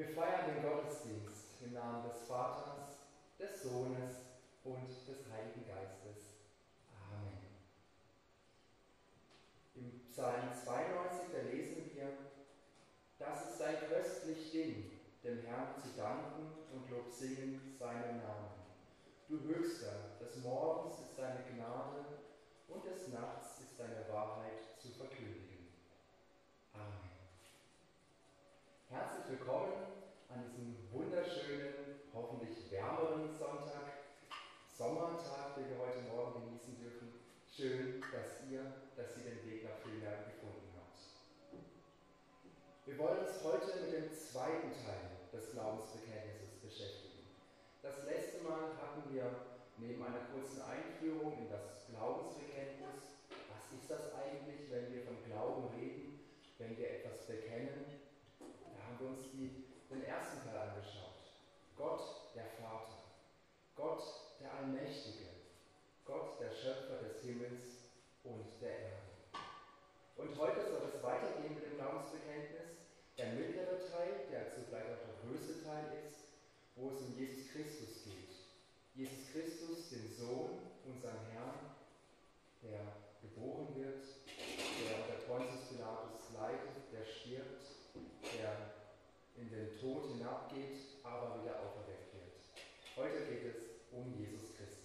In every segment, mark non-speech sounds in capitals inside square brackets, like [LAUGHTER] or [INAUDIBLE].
Wir feiern den Gottesdienst im Namen des Vaters, des Sohnes und des Heiligen Geistes. Amen. Im Psalm 92, da lesen wir, dass es ein köstlich Ding, dem Herrn zu danken und Lob singen seinen Namen. Du Höchster, des Morgens ist deine Gnade und des Nachts ist deine Wahrheit zu verkündigen. Amen. Herzlich willkommen an diesem wunderschönen, hoffentlich wärmeren Sonntag, Sommertag, den wir heute Morgen genießen dürfen. Schön, dass ihr, dass ihr den Weg nach Villmergen gefunden habt. Wir wollen uns heute mit dem zweiten Teil des Glaubensbekenntnisses beschäftigen. Das letzte Mal hatten wir neben einer kurzen Einführung in das Glaubensbekenntnis, was ist das eigentlich, wenn wir von Glauben reden, wenn wir etwas bekennen, da haben wir uns die, den ersten Teil angeschaut. Gott, der Vater, Gott, der Allmächtige, Gott, der Schöpfer des Himmels und der Erde. Und heute soll es weitergehen mit dem Glaubensbekenntnis. Der mittlere Teil, der zugleich auch der größte Teil ist, wo es um Jesus Christus geht. Jesus Christus, den Sohn, unseren Herrn, der geboren wird, der unter Pontius Pilatus leidet, der stirbt, der in den Tod hinabgeht, aber wieder auferweckt wird. Heute geht es um Jesus Christus.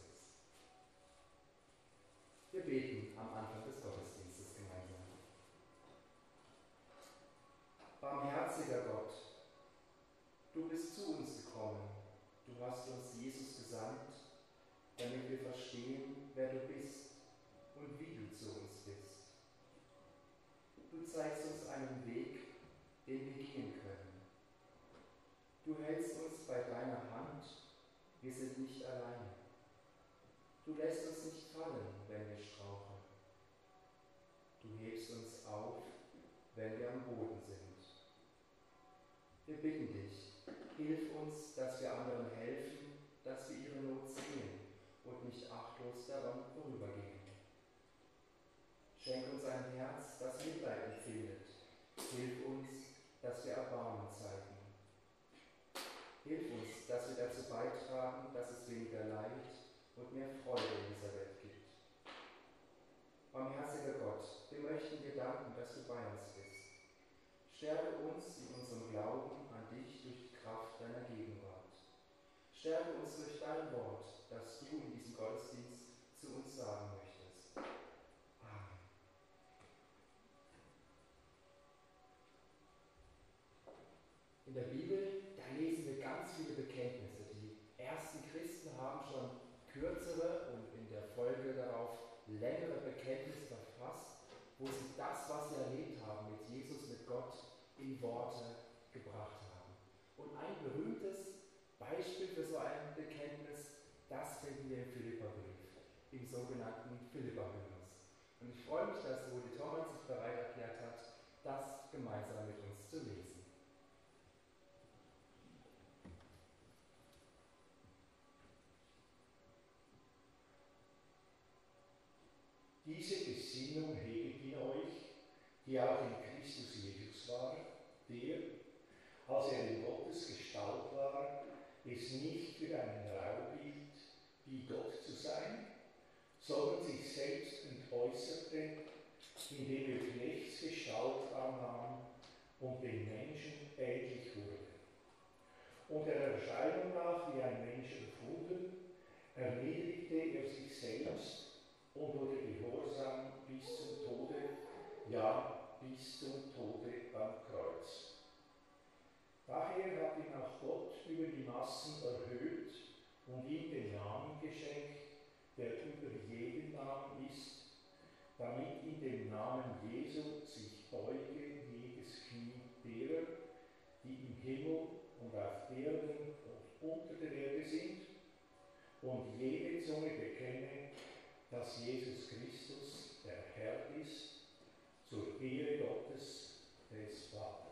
Wir beten am Anfang des Gottesdienstes gemeinsam. Barmherziger Gott, du bist zu uns gekommen, du hast uns Jesus gesandt, damit wir verstehen, wer du bist und wie du zu uns bist. Du zeigst uns einen Weg, den wir gehen können. Du hältst uns bei deiner Hand, wir sind nicht alleine. Du lässt uns nicht fallen, wenn wir straucheln. Du hebst uns auf, wenn wir am Boden sind. Wir bitten dich, hilf uns, dass wir anderen helfen, dass wir ihre Not sehen und nicht achtlos daran vorübergehen. Schenk uns ein Herz, das Mitleid empfindet. Hilf uns, dass wir Erbarmen zeigen. Hilf uns, dass wir dazu beitragen, dass es weniger Leid und mehr Freude in dieser Welt gibt. Barmherziger Gott, wir möchten dir danken, dass du bei uns bist. Stärke uns in unserem Glauben an dich durch die Kraft deiner Gegenwart. Stärke uns durch dein Wort, das du in diesem Gottesdienst zu uns sagen möchtest. Amen. In der Bibel, da lesen wir ganz viele Bekenntnisse. Die ersten Christen haben schon kürzere und in der Folge darauf längere Bekenntnisse verfasst, wo sie das, was sie erlebt haben mit Jesus, mit Gott, in Worte gebracht haben. Und ein berühmtes Beispiel für so ein Bekenntnis, das finden wir im Philipperbrief, im sogenannten Philipperhymnus. Und ich freue mich, dass Rudi Thomas sich bereit erklärt hat, das gemeinsam mit uns zu lesen. Diese Gesinnung heget in euch, die auch in Christus Jesus war, der, als er in Gottes Gestalt war, es nicht für einen Raub hielt, wie Gott zu sein, sondern sich selbst entäußerte, indem er Knechtsgestalt annahm und den Menschen ähnlich wurde. Und der Erscheinung nach wie ein Mensch erfunden, erniedrigte er sich selbst und wurde gehorsam bis zum Tode, ja, bis zum Tode am Kreuz. Daher hat ihn auch Gott über die Massen erhöht und ihm den Namen geschenkt, der über jeden Namen ist, damit in dem Namen Jesu sich beuge jedes Knie derer, die im Himmel und auf Erden und unter der Erde sind, und jede Zunge bekenne, dass Jesus Christus der Herr ist, zur Ehre Gottes des Vaters.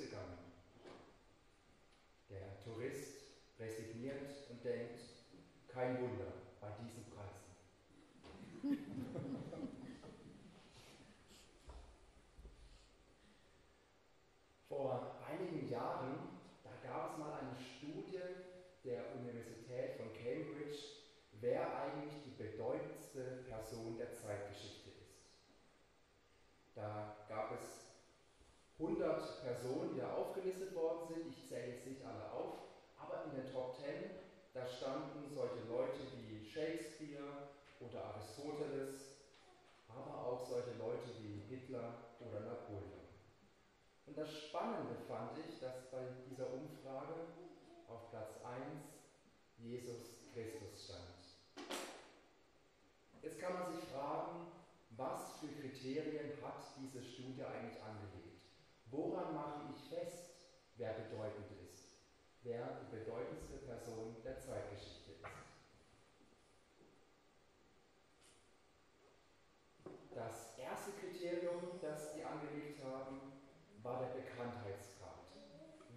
Gegangen. Der Tourist resigniert und denkt, kein Wunder bei diesen Preisen. [LAUGHS] Vor einigen Jahren, da gab es mal eine Studie der Universität von Cambridge, wer eigentlich die bedeutendste Person der Zeitgeschichte ist. Da gab es 100 Personen, die da aufgelistet worden sind. Ich zähle jetzt nicht alle auf, aber in den Top 10, da standen solche Leute wie Shakespeare oder Aristoteles, aber auch solche Leute wie Hitler oder Napoleon. Und das Spannende fand ich, dass bei dieser Umfrage auf Platz 1 Jesus Christus stand. Jetzt kann man sich fragen, was für Kriterien hat diese Studie eigentlich angelegt? Woran mache ich fest, wer bedeutend ist, wer die bedeutendste Person der Zeitgeschichte ist? Das erste Kriterium, das die angelegt haben, war der Bekanntheitsgrad.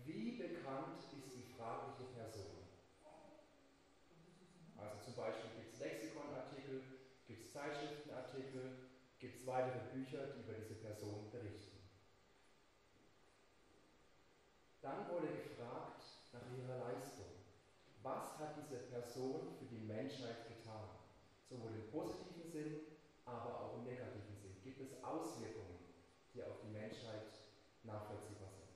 Wie bekannt ist die fragliche Person? Also zum Beispiel gibt es Lexikonartikel, gibt es Zeitschriftenartikel, gibt es weitere Bücher, die über diese Person berichten. Dann wurde gefragt nach ihrer Leistung. Was hat diese Person für die Menschheit getan? Sowohl im positiven Sinn, aber auch im negativen Sinn. Gibt es Auswirkungen, die auf die Menschheit nachvollziehbar sind?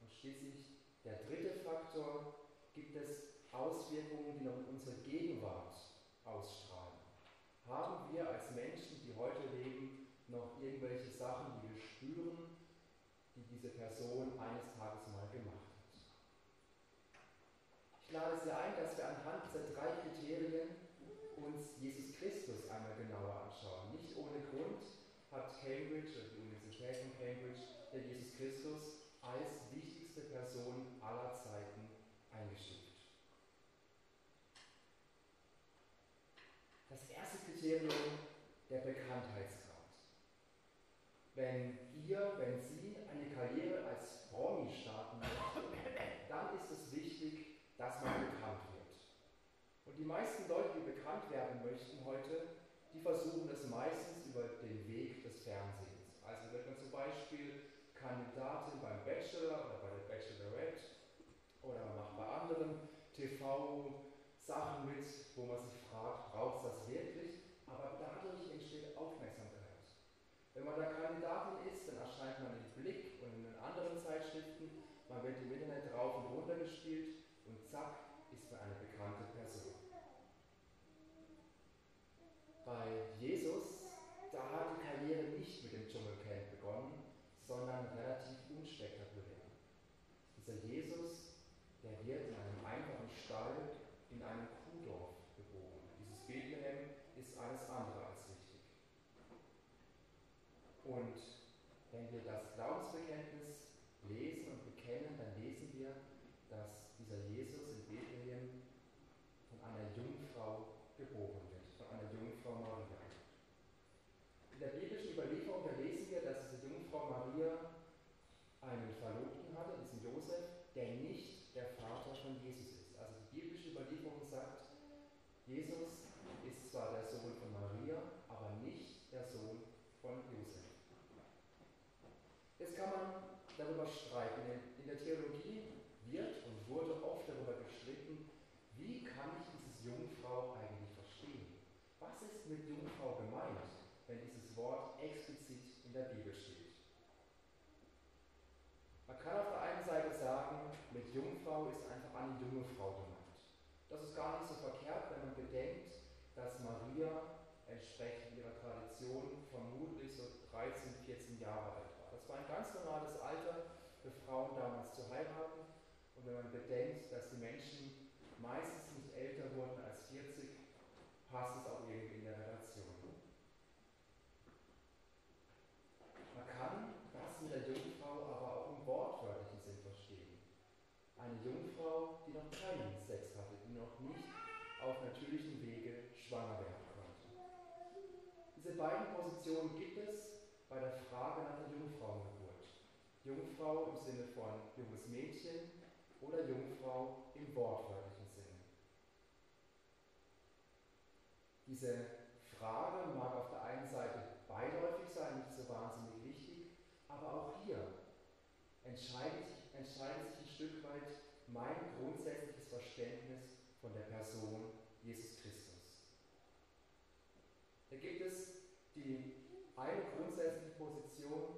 Und schließlich der dritte Faktor, gibt es Auswirkungen, die noch in unserer Gegenwart ausstrahlen? Haben wir als Menschen, die heute leben, noch irgendwelche Sachen, die wir spüren, die diese Person eines Tages mal gemacht hat. Ich lade Sie ein, dass wir anhand dieser drei Kriterien uns Jesus Christus einmal genauer anschauen. Nicht ohne Grund Cambridge, die Universität von Cambridge, der Jesus Christus als wichtigste Person aller Zeiten eingestuft. Das erste Kriterium, der Bekanntheitsgrad. Wenn ihr, wenn Sie eine Karriere als Promi starten möchten, dann ist es wichtig, dass man bekannt wird. Und die meisten Leute, die bekannt werden möchten heute, die versuchen es meistens über den Weg des Fernsehens. Also wird man zum Beispiel Kandidatin beim Bachelor oder bei der Bachelorette oder man macht bei anderen TV-Sachen mit, wo man sich fragt, braucht es das wirklich? Aber dadurch entsteht Aufmerksamkeit. Wenn man da Kandidatin ist, dann erscheint man im Blick und in den anderen Zeitschriften, man wird im Internet rauf und runter gespielt und zack ist man eine bekannte Person. Bei Jesus, da hat die Karriere nicht mit dem Dschungelcamp begonnen, sondern relativ unspektakulär. Dieser Jesus, der wird in einem einfachen Stall in einem Kuhdorf geboren. Dieses Bethlehem ist alles andere als wichtig. Und wenn wir das Glaubensbekenntnis lesen und bekennen, dann lesen wir, dass dieser Jesus in Bethlehem von einer Jungfrau geboren wird, von einer Jungfrau Maria. In der biblischen Überlieferung, da lesen wir, dass diese Jungfrau Maria einen Verlobten hatte, diesen Josef, der nicht der Vater von Jesus ist. Also die biblische Überlieferung sagt, Jesus ist zwar der Sohn von Maria, aber nicht der Sohn von Josef. Jetzt kann man darüber streiten. In der Theologie wird und wurde oft darüber gestritten, wie kann ich dieses Jungfrau eigentlich verstehen? Was ist mit Jungfrau gemeint, wenn dieses Wort explizit in der Bibel steht? Man kann auf der einen Seite sagen, mit Jungfrau ist einfach eine junge Frau gemeint. Das ist gar nicht so verkehrt, wenn man bedenkt, dass Maria entsprechend ihrer Tradition vermutlich so 13, 14 Jahre alt war. Das war ein ganz normales Alter für Frauen damals zu heiraten. Und wenn man bedenkt, dass die Menschen meistens nicht älter wurden als 40, passt es auch irgendwie in der Relation. Man kann das mit der Jungfrau aber auch im wortwörtlichen Sinn verstehen. Eine Jungfrau, die noch keinen Sex hatte, die noch nicht auf natürlichem Wege schwanger werden konnte. Diese beiden Positionen gibt es bei der Frage nach der Jungfrauengeburt. Jungfrau im Sinne von junges Mädchen oder Jungfrau im wortwörtlichen Sinne. Diese Frage mag auf der einen Seite beiläufig sein, nicht so wahnsinnig wichtig, aber auch hier entscheidet, entscheidet sich ein Stück weit mein grundsätzliches Verständnis von der Person Jesus Christus. Da gibt es die eine grundsätzliche Position,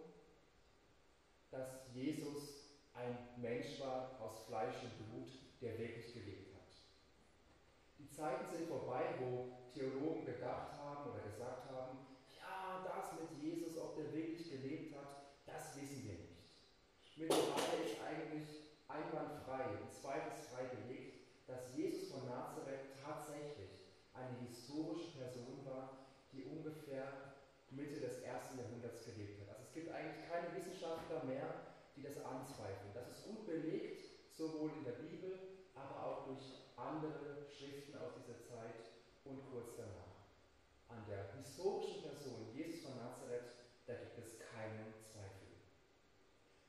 dass Jesus ein Mensch war aus Fleisch und Blut, der wirklich gelebt hat. Die Zeiten sind vorbei, wo Theologen gedacht haben oder gesagt haben, ja, das mit Jesus, ob der wirklich gelebt hat, das wissen wir nicht. Mittlerweile ist eigentlich einwandfrei und zweifelsfrei belegt, dass Jesus von Nazareth tatsächlich eine historische Person war, die ungefähr Mitte des ersten Jahrhunderts gelebt hat. Also es gibt eigentlich keine Wissenschaftler mehr, die das anzweifeln. Das ist gut belegt, sowohl in der Bibel, aber auch durch andere Schriften aus dieser Zeit und kurz danach. An der historischen Person Jesus von Nazareth, da gibt es keinen Zweifel.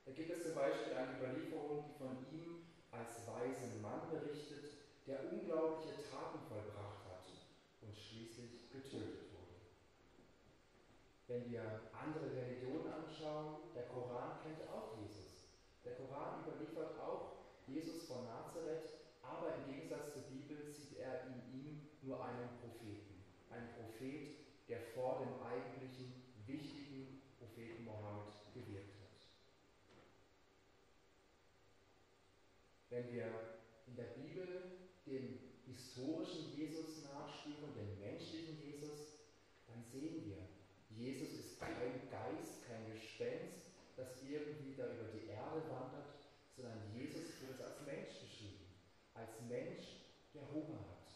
Da gibt es zum Beispiel eine Überlieferung, die von ihm als weisen Mann berichtet, der unglaubliche Taten vollbracht hat und schließlich getötet wurde. Wenn wir andere Religionen anschauen, der Koran kennt auch Jesus. Der Koran überliefert auch Jesus von Nazareth, aber im Gegensatz zur Bibel sieht er in ihm nur einen Propheten. Ein Prophet, der vor dem eigentlichen wichtigen Propheten Mohammed gewirkt hat. Wenn wir in der Bibel dem historischen Jesus nachspüren, dem menschlichen Jesus, dann sehen wir, Jesus ist kein Geist, kein Gespenst, das irgendwie da über die Erde wandert, sondern Jesus wird als Mensch beschrieben. Als Mensch, der Hunger hat,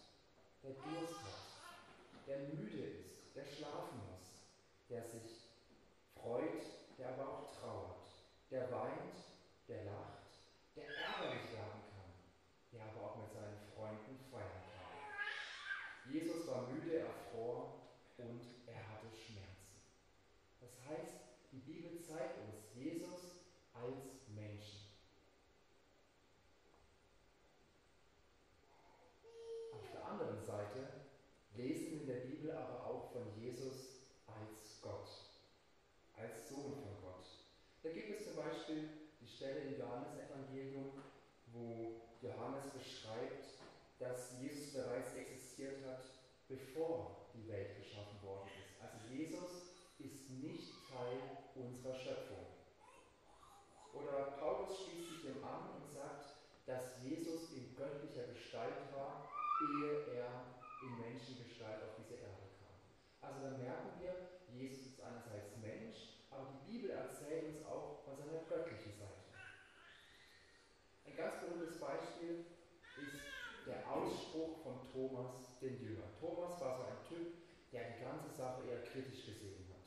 der Durst hat, der müde ist, der schlafen muss, der sich freut, der aber auch trauert, der weint, der lacht, der ärgerlich werden kann, der aber auch mit seinen Freunden feiern kann. Jesus war müde, er fror und er hatte Schmerzen. Das heißt, die Bibel zeigt uns Jesus als Menschen. Auf der anderen Seite lesen wir in der Bibel aber auch von Jesus als Gott, als Sohn von Gott. Da gibt es zum Beispiel die Stelle im Johannesevangelium, wo Johannes beschreibt, dass Jesus bereits existiert hat, bevor die Welt geschaffen worden ist. Also Jesus ist nicht Teil unserer Schöpfung. Oder Paulus schließt sich dem an und sagt, dass Jesus in göttlicher Gestalt war, ehe er in Menschengestalt auf diese Erde kam. Also dann merken wir, Jesus ist einerseits Mensch, aber die Bibel erzählt uns auch von seiner göttlichen Seite. Ein ganz berühmtes Beispiel ist der Ausspruch von Thomas, den Jünger. Thomas war so ein Typ, der die ganze Sache eher kritisch gesehen hat.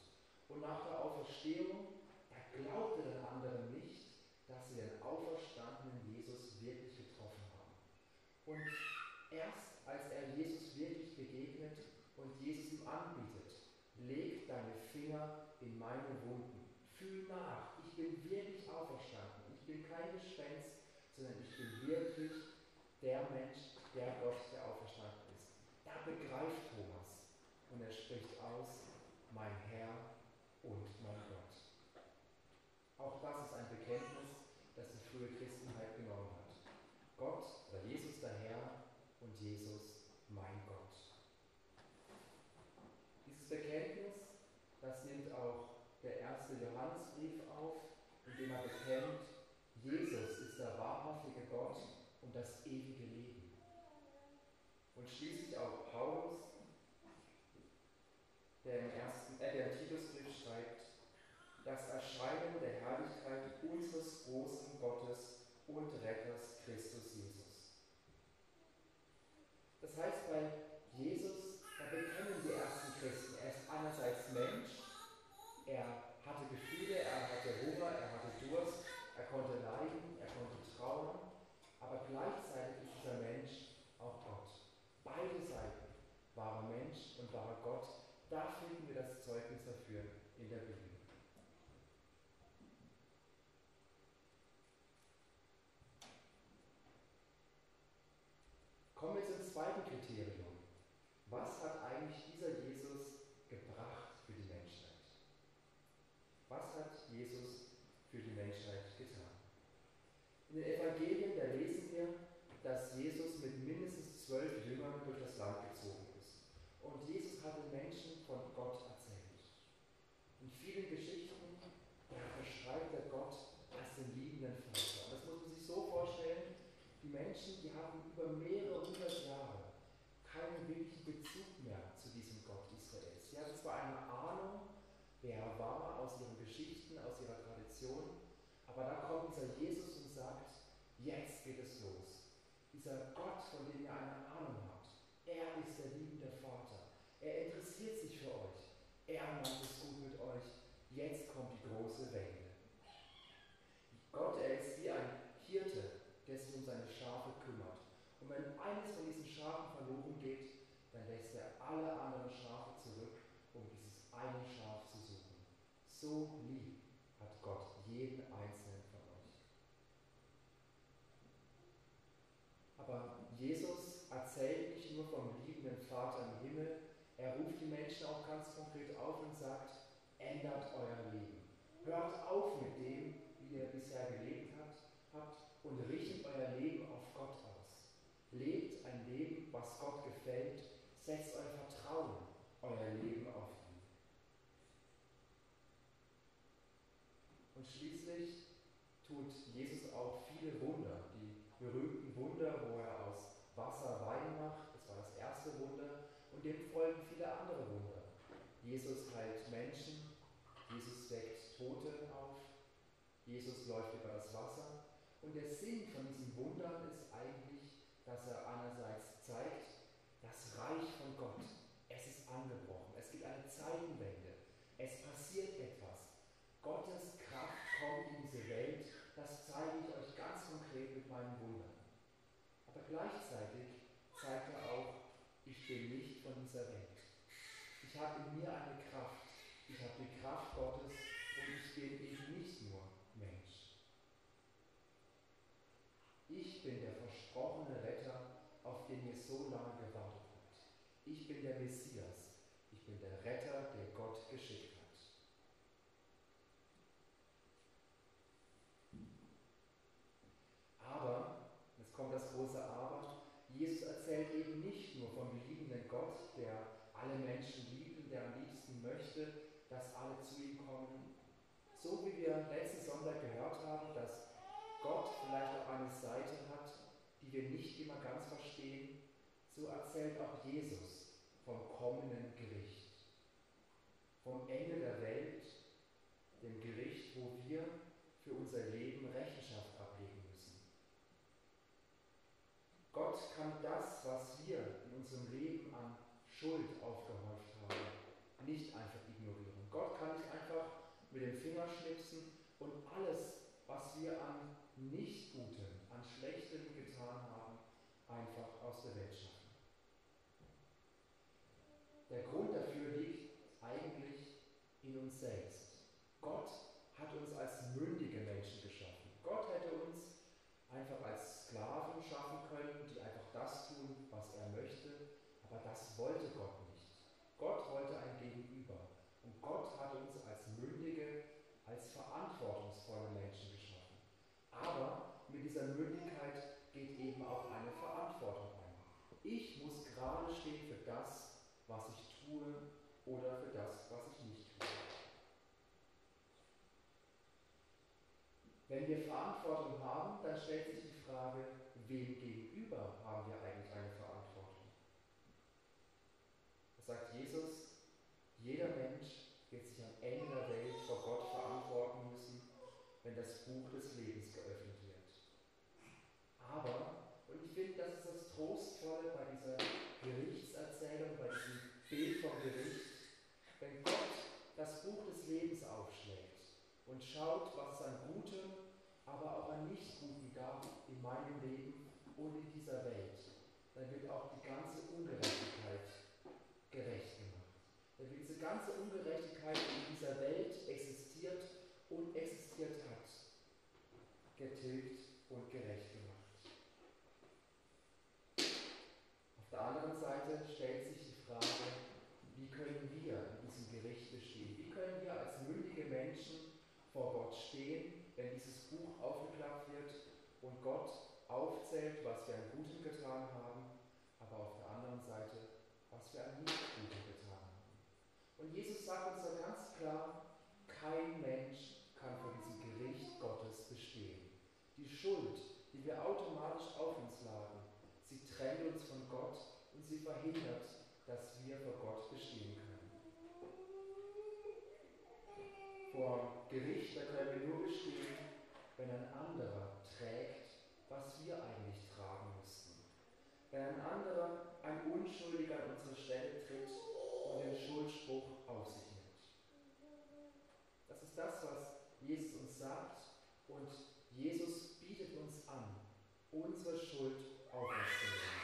Nach der Auferstehung, da glaubte den anderen nicht, dass sie den auferstandenen Jesus wirklich getroffen haben. Und erst als er Jesus wirklich begegnet und Jesus ihm anbietet, leg deine Finger in meine Wunden, fühl nach, ich bin wirklich auferstanden, ich bin kein Gespenst, sondern ich bin wirklich der Mensch, der Gott, der auferstanden ist. Da begreift Thomas und er spricht aus, mein Herr und mein Gott. Auch das ist ein Bekenntnis, das die frühe Christenheit genommen hat. Gott oder Jesus der Herr und Jesus mein Gott. Dieses Bekenntnis, das nimmt auch der erste Johannesbrief auf, in dem er bekennt, Jesus ist der wahrhaftige Gott und das ewige Leben. Und schließlich auch Paulus, der im, ersten, äh, der im Titusbrief schreibt, das Erscheinen der Herrlichkeit unseres großen Gottes und Retters Christus Jesus. Das heißt, bei Jesus, da konnte leiden, er konnte trauern, aber gleichzeitig ist dieser Mensch auch Gott. Beide Seiten, wahrer Mensch und wahrer Gott, da finden wir das Zeugnis dafür in der Bibel. Kommen wir zum zweiten Kriterium. Was hat eigentlich dieser Jesus gebracht für die Menschheit? Was hat Jesus für die Menschheit getan? In den Evangelien, da lesen wir, dass Jesus mit mindestens zwölf Jüngern durch das Land gezogen ist. Und Jesus hat den Menschen von Gott erzählt. In vielen Geschichten, da beschreibt er Gott als den liebenden Vater. Und das muss man sich so vorstellen, die Menschen, die haben über mehrere hundert Jahre keinen wirklichen Bezug mehr zu diesem Gott Israels. Sie hatten zwar eine Ahnung, wer er war, aus ihren Geschichten, aus ihrer Tradition, aber da kommt dieser Jesus und sagt, jetzt geht es los. Dieser Gott, von dem ihr eine Ahnung habt, er ist der liebende Vater. Er interessiert sich für euch. Er meint es gut mit euch. Jetzt kommt die große Wende. Gott, er ist wie ein Hirte, der sich um seine Schafe kümmert. Und wenn eines von diesen Schafen verloren geht, dann lässt er alle anderen Schafe zurück, um dieses eine Schaf zu suchen. So lieb hat Gott jeden einzelnen von euch. Aber Jesus erzählt nicht nur vom liebenden Vater im Himmel, er ruft die Menschen auch ganz konkret auf und sagt, ändert euer Leben. Hört auf mit dem, wie ihr bisher gelebt habt, habt und richtet euer Leben auf Gott aus. Lebt ein Leben, was Gott gefällt. Setzt euer Vertrauen, euer Leben auf ihn. Und schließlich tut Jesus auch viele Wunder. Die berühmten Wunder, wo er aus Wasser Wein macht, das war das erste Wunder. Und dem folgen viele andere Wunder. Jesus heilt Menschen, Jesus weckt Tote auf, Jesus läuft über das Wasser. Und der Sinn von diesen Wundern ist eigentlich, dass er einerseits zeigt, das Reich von Gott, es ist angebrochen, es gibt eine Zeitenwende, es passiert etwas. Gottes Kraft kommt in diese Welt, das zeige ich euch ganz konkret mit meinen Wundern. Aber gleichzeitig zeigt er auch, ich bin nicht von dieser Welt. Ich habe in mir eine Kraft, ich habe die Kraft Gottes und ich bin eben nicht nur Ich bin der versprochene Retter, auf den ihr so lange gewartet habt. Ich bin der Messias. Ich bin der Retter, der Gott geschickt hat. Aber, jetzt kommt das große Aber, Jesus erzählt eben nicht nur vom liebenden Gott, der alle Menschen liebt und der am liebsten möchte, dass alle zu ihm kommen. So wie wir letzten Sonntag gehört haben, dass Gott vielleicht auch eine Seite hat, die wir nicht immer ganz verstehen, so erzählt auch Jesus vom kommenden Gericht, vom Ende der Welt, dem Gericht, wo wir für unser Leben Rechenschaft ablegen müssen. Gott kann das, was wir in unserem Leben an Schuld aufgehäuft haben, nicht einfach ignorieren. Gott kann nicht einfach mit dem Finger schnipsen und alles, was wir an nicht-Gutem, an Schlechtem getan haben, einfach aus der Welt schaffen. Der Grund dafür liegt eigentlich in uns selbst. Gott hat uns als mündige Menschen geschaffen. Gott hätte uns einfach als Sklaven schaffen können, die einfach das tun, was er möchte, aber das wollte Gott nicht. Gott wollte ein Gegenüber. Und Gott hat uns als mündige, als verantwortungsvolle Menschen geschaffen. Aber mit dieser Mündigkeit geht eben auch eine Verantwortung ein. Ich muss gerade stehen für das, was ich tue oder für das, was ich nicht tue. Wenn wir Verantwortung haben, dann stellt sich die Frage, wem gegenüber haben wir eigentlich eine Verantwortung? Das sagt Jesus, jeder Mensch wird sich am Ende der Welt vor Gott verantworten müssen, wenn das Buch des Lebens aber, und ich finde, das ist das Trostvolle bei dieser Gerichtserzählung, bei diesem Bild vom Gericht, wenn Gott das Buch des Lebens aufschlägt und schaut, mighty name, only sagt uns da ganz klar, kein Mensch kann vor diesem Gericht Gottes bestehen. Die Schuld, die wir automatisch auf uns laden, sie trennt uns von Gott und sie verhindert, dass wir vor Gott bestehen können. Vor Gericht, da können wir nur bestehen, wenn ein anderer trägt, was wir eigentlich tragen müssten. Wenn ein anderer, ein Unschuldiger an unsere Stelle tritt und den Schuldspruch auf sich nimmt. Das ist das, was Jesus uns sagt und Jesus bietet uns an, unsere Schuld auf uns zu nehmen.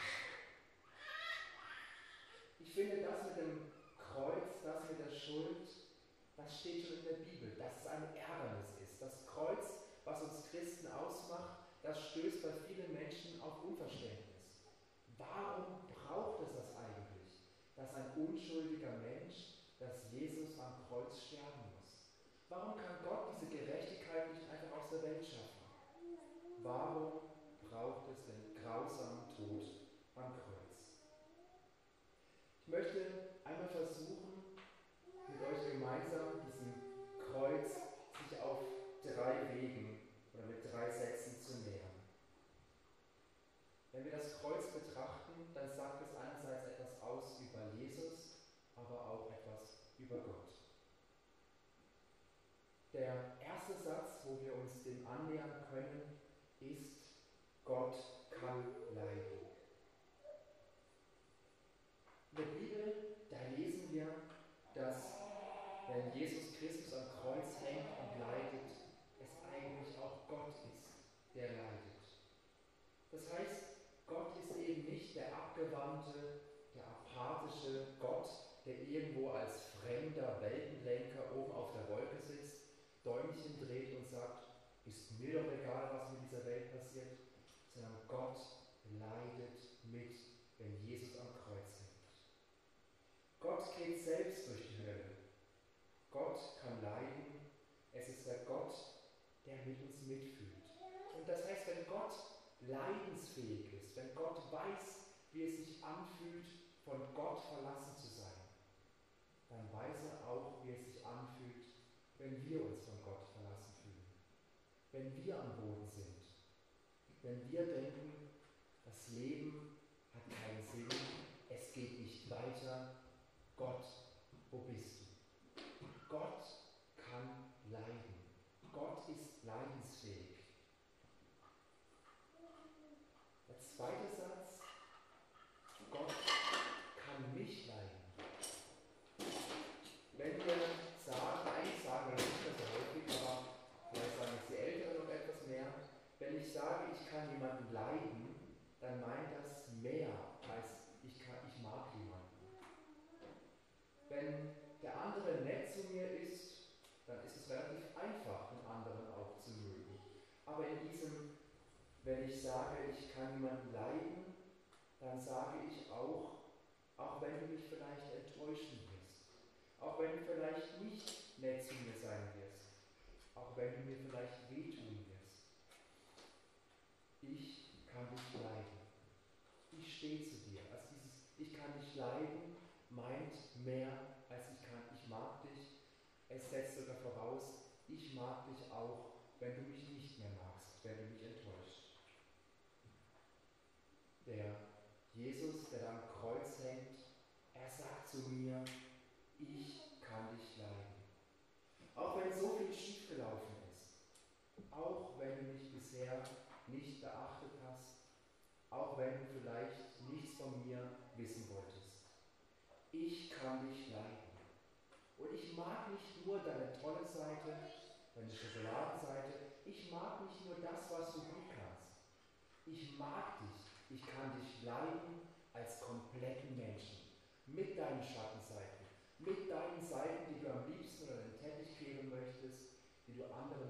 Ich finde das mit dem Kreuz, das mit der Schuld, das steht schon in der Bibel, dass es ein Ärgernis ist. Das Kreuz, was uns Christen ausmacht, das stößt bei vielen Menschen auf Unverständnis. Warum braucht es das eigentlich, dass ein unschuldiger Mensch, dass Jesus am Kreuz sterben muss? Warum kann Gott diese Gerechtigkeit nicht einfach aus der Welt schaffen? Warum braucht es den grausamen Tod am Kreuz? Ich möchte einmal versuchen, mit euch gemeinsam diesem Kreuz sich auf drei Wegen oder mit drei Sätzen zu nähern. Wenn wir das Kreuz betrachten, dann sagt es einerseits etwas aus über Jesus, aber auch etwas über Gott. Der erste Satz, wo wir uns dem annähern können, ist, Gott kann leiden. In der Bibel, da lesen wir, dass wenn Jesus Christus am Kreuz hängt und leidet, es eigentlich auch Gott ist, der leidet. Das heißt, Gott ist eben nicht der abgewandte, der apathische Gott, der irgendwo als fremder Weltenlenker oben auf der Wolke sitzt, Däumchen dreht und sagt, ist mir doch egal, was mit dieser Welt passiert, sondern Gott leidet mit, wenn Jesus am Kreuz hängt. Gott geht selbst durch die Hölle. Gott kann leiden. Es ist der Gott, der mit uns mitfühlt. Und das heißt, wenn Gott leidensfähig ist, wenn Gott weiß, wie es sich anfühlt, von Gott verlassen zu sein, dann weiß er auch, wie es sich anfühlt, wenn wir uns von Gott verlassen fühlen. Wenn wir am Boden sind. Wenn wir denken, das Leben hat keinen Sinn, es geht nicht weiter. Gott, wo bist du? Gott kann leiden. Gott ist leidensfähig. Der zweite Satz, Gott kann mich leiden. Wenn wir sagen, eigentlich sagen wir das nicht so häufig, aber vielleicht sagen es die Älteren noch etwas mehr, wenn ich sage, ich kann jemanden leiden, meint das mehr als ich, kann, ich mag jemanden. Wenn der andere nett zu mir ist, dann ist es relativ einfach, den anderen auch zu mögen. Aber in diesem, wenn ich sage, ich kann jemanden leiden, dann sage ich auch, auch wenn du mich vielleicht enttäuschen wirst, auch wenn du vielleicht nicht nett zu mir sein Jesus, der am Kreuz hängt, er sagt zu mir, ich kann dich leiden. Auch wenn so viel schiefgelaufen ist, auch wenn du mich bisher nicht beachtet hast, auch wenn du vielleicht nichts von mir wissen wolltest. Ich kann dich leiden. Und ich mag nicht nur deine tolle Seite, deine Schokoladenseite, ich mag nicht nur das, was du gut kannst. Ich mag dich, ich kann dich leiden als kompletten Menschen. Mit deinen Schattenseiten, mit deinen Seiten, die du am liebsten oder den Teppich kehren möchtest, die du anderen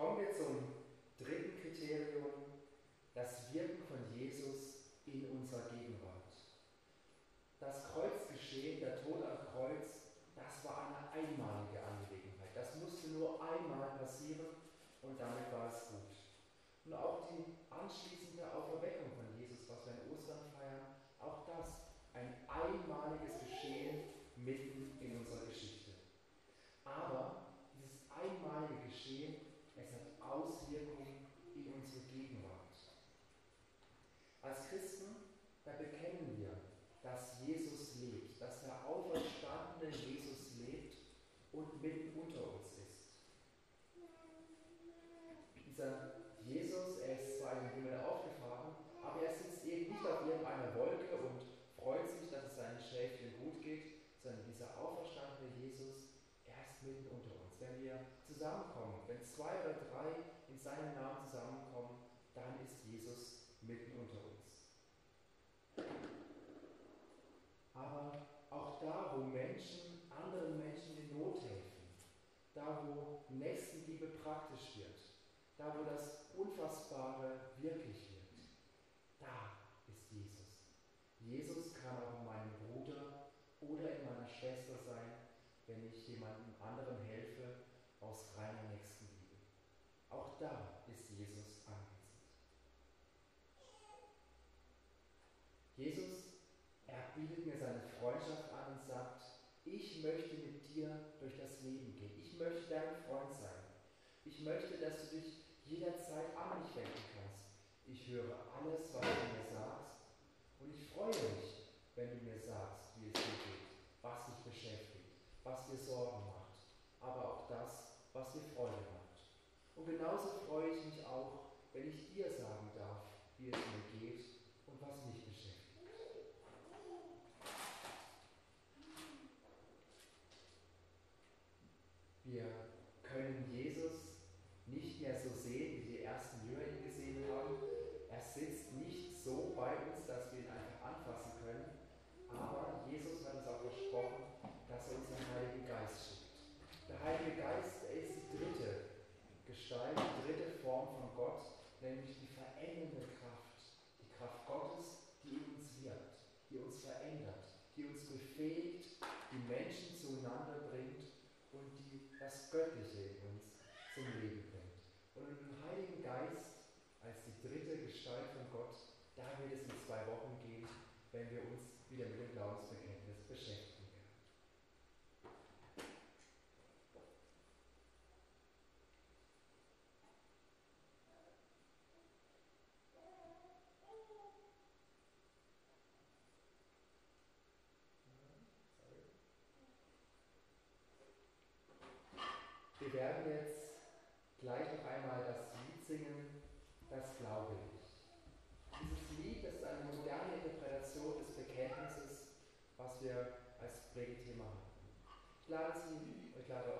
Kommen wir jetzt mitten unter uns. Wenn wir zusammenkommen, wenn zwei oder drei in seinem Namen zusammenkommen, dann ist Jesus mitten unter uns. Aber auch da, wo Menschen, anderen Menschen in Not helfen, da, wo Nächstenliebe praktisch wird, da, wo das Unfassbare wirklich jederzeit an mich wenden kannst. Ich höre alles, was du mir sagst und ich freue mich, wenn du mir sagst, wie es dir geht, was dich beschäftigt, was dir Sorgen macht, aber auch das, was dir Freude macht. Und genauso freue ich mich auch, wenn ich dir sagen darf, wie es mir geht und was mich beschäftigt. Wir können Jesus nicht mehr so sehen, nämlich die Wir werden jetzt gleich noch einmal das Lied singen, das glaube ich. Dieses Lied ist eine moderne Interpretation des Bekenntnisses, was wir als Predigtthema hatten. Ich lade Sie, ich lade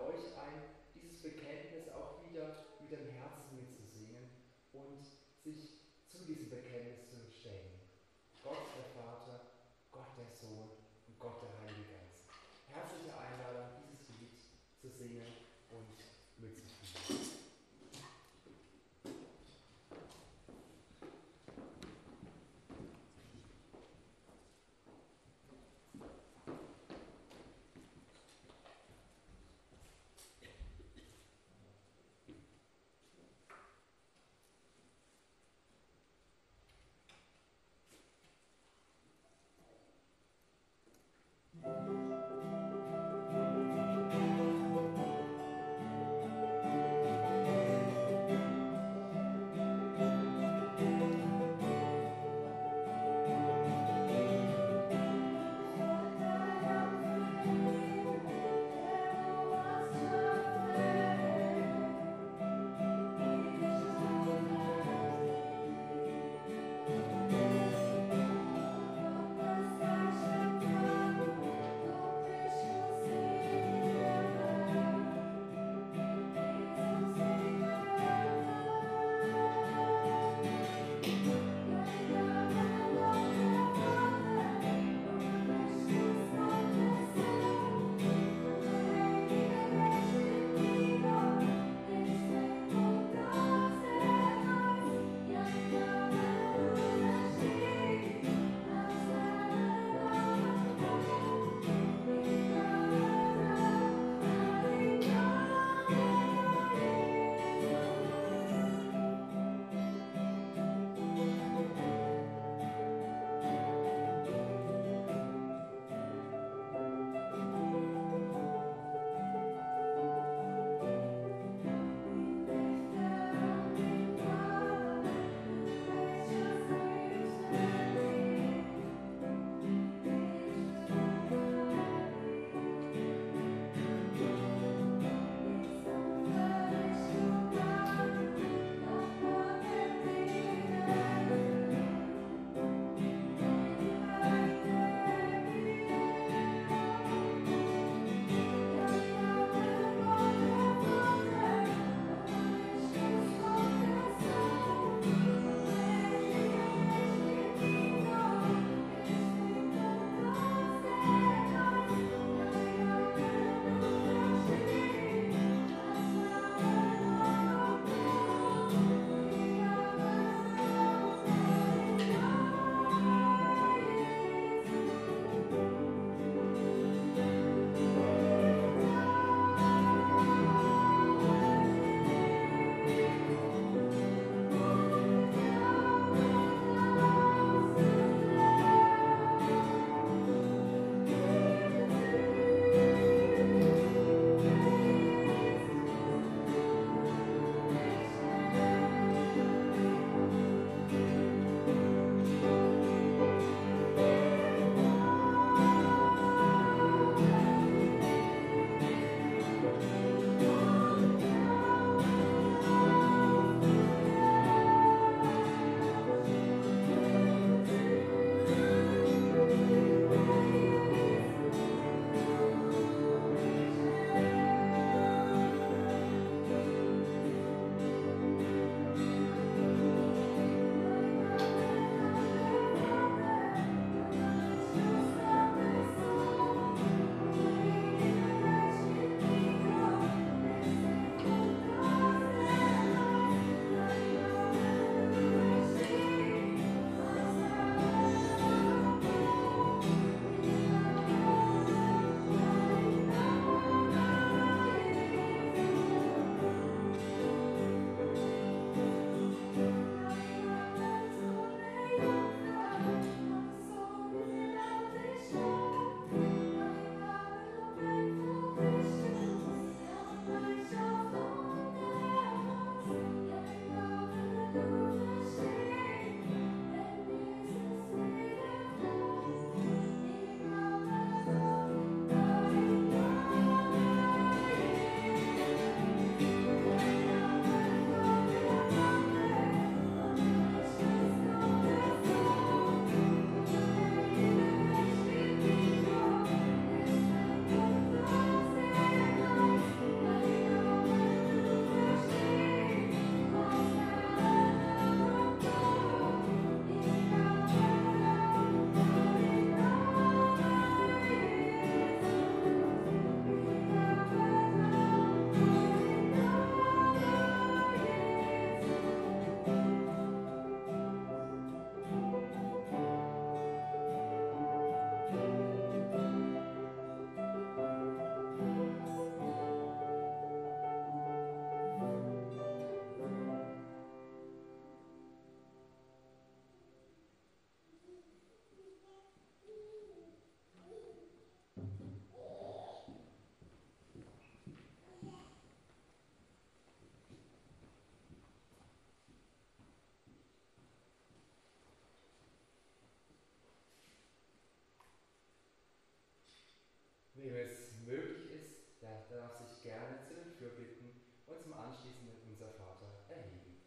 Wem es möglich ist, der darf sich gerne zu den Fürbitten und zum anschließenden Unser Vater erheben.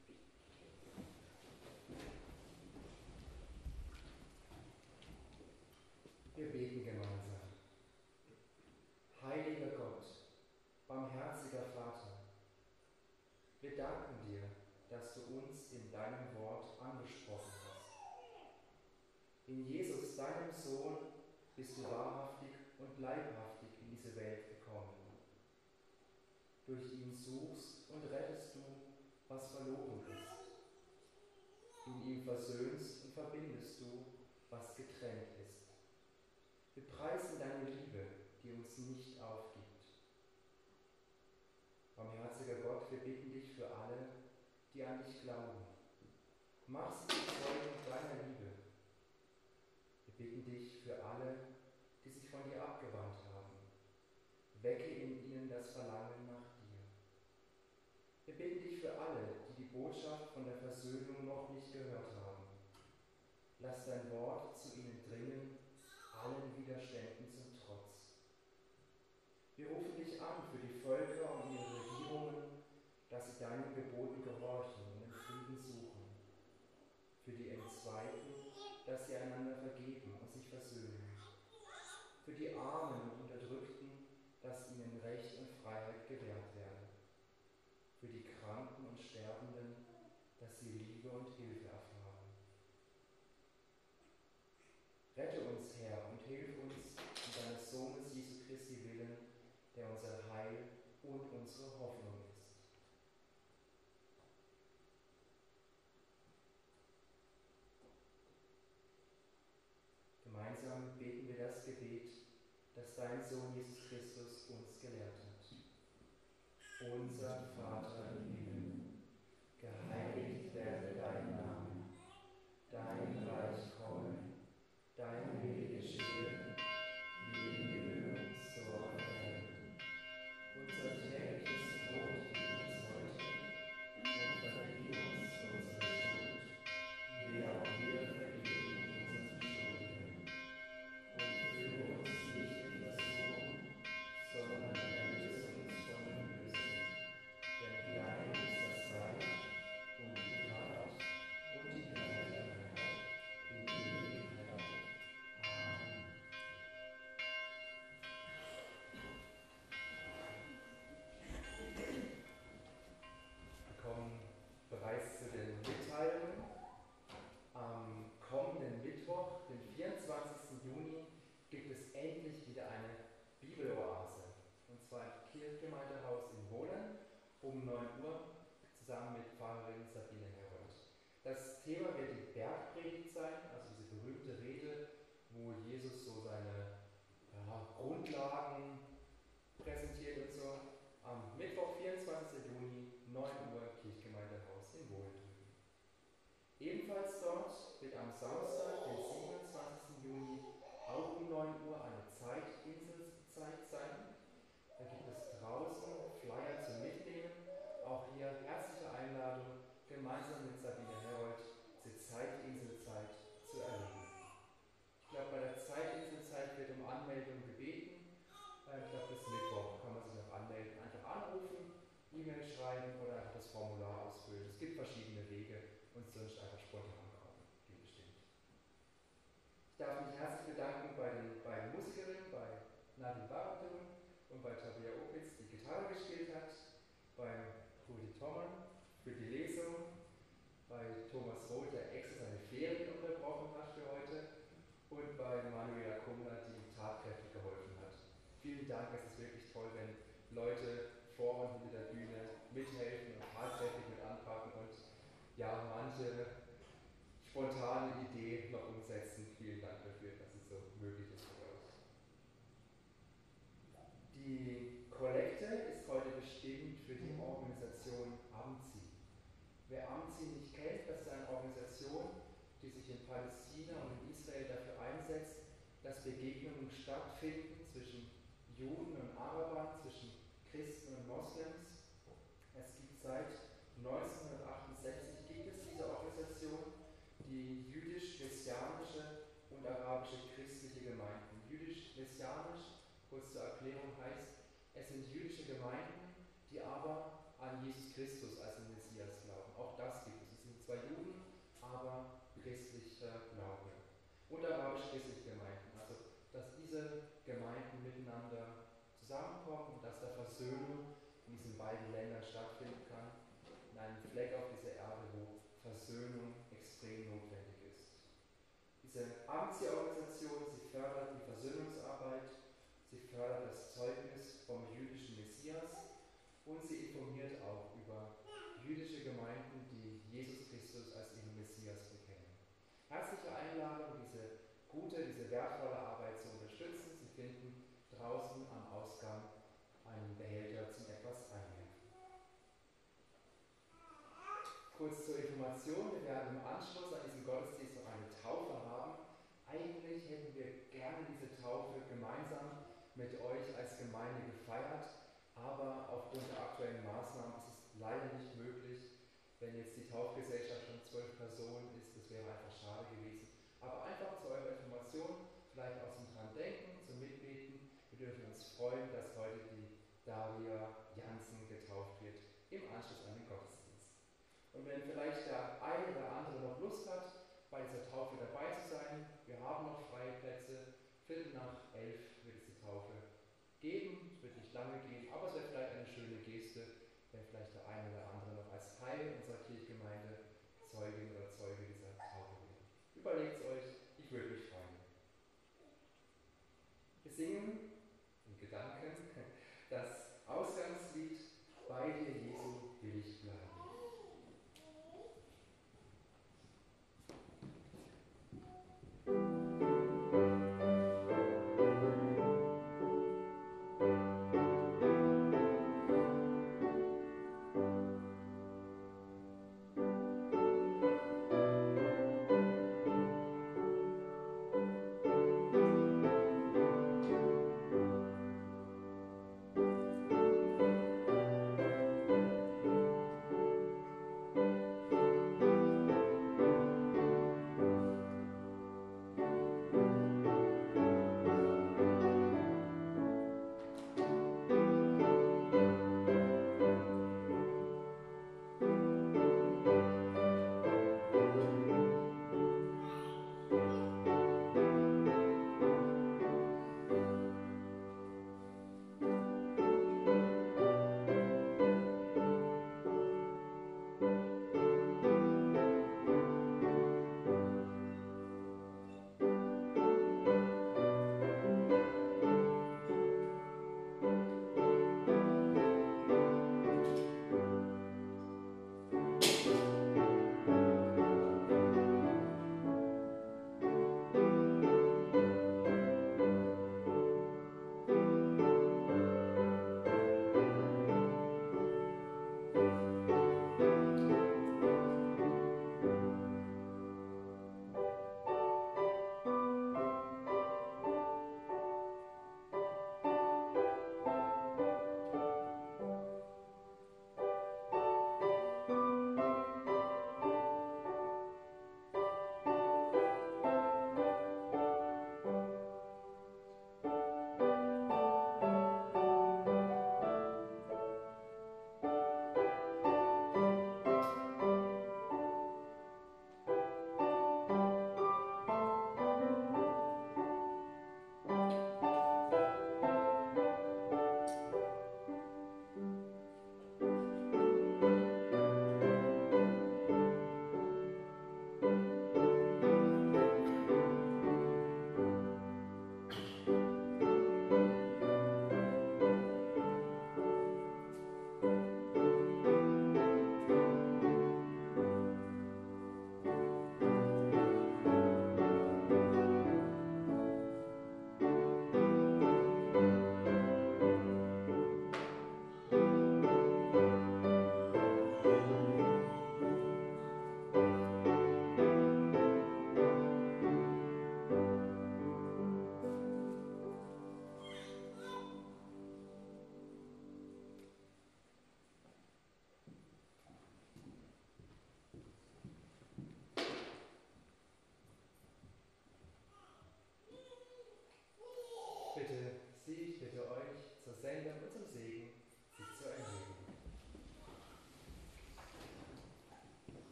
Wir beten gemeinsam. Heiliger Gott, barmherziger Vater, wir danken dir, dass du uns in deinem Wort angesprochen hast. In Jesus, deinem Sohn, bist du wahrhaftig und leibhaftig in diese Welt gekommen. Durch ihn suchst und rettest du, was verloren ist. Du ihm versöhnst und verbindest gemeinsam beten wir das Gebet, das dein Sohn Jesus Christus uns gelehrt hat. Unser sagen, es ist wirklich toll, wenn Leute vor und hinter der Bühne mithelfen und tatsächlich mit anpacken und ja, manche spontane Ideen Erklärung heißt, es sind jüdische Gemeinden, die aber an Jesus Christus als den Messias glauben. Auch das gibt es. Es sind zwar Juden, aber christlicher Glaube. Und arabisch-christliche Gemeinden. Also, dass diese Gemeinden miteinander zusammenkommen und dass da Versöhnung in diesen beiden Ländern stattfinden kann. In einem Fleck auf dieser Erde, wo Versöhnung extrem notwendig ist. Diese Amtsorganisation, sie fördert die Versöhnungsarbeit, sie fördert das Zeugnis vom jüdischen Messias und sie informiert auch über jüdische Gemeinden, die Jesus Christus als ihren Messias bekennen. Herzliche Einladung, diese gute, diese wertvolle Arbeit zu unterstützen. Sie finden draußen am Ausgang einen Behälter zum etwas einwerfen. Kurz zur Information, wir werden im Anschluss an diesen Gottesdienst noch eine Taufe haben. Eigentlich hätten wir gerne diese Taufe gemeinsam mit euch als Gemeinde gefeiert, aber aufgrund der aktuellen Maßnahmen ist es leider nicht möglich, wenn jetzt die Taufgesellschaft schon zwölf Personen ist, das wäre einfach schade gewesen. Aber einfach zu eurer Information, vielleicht auch zum dran denken, zum Mitbeten. Wir dürfen uns freuen, dass heute die Daria Jansen getauft wird im Anschluss an den Gottesdienst. Und wenn vielleicht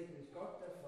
So segne dich Gott, der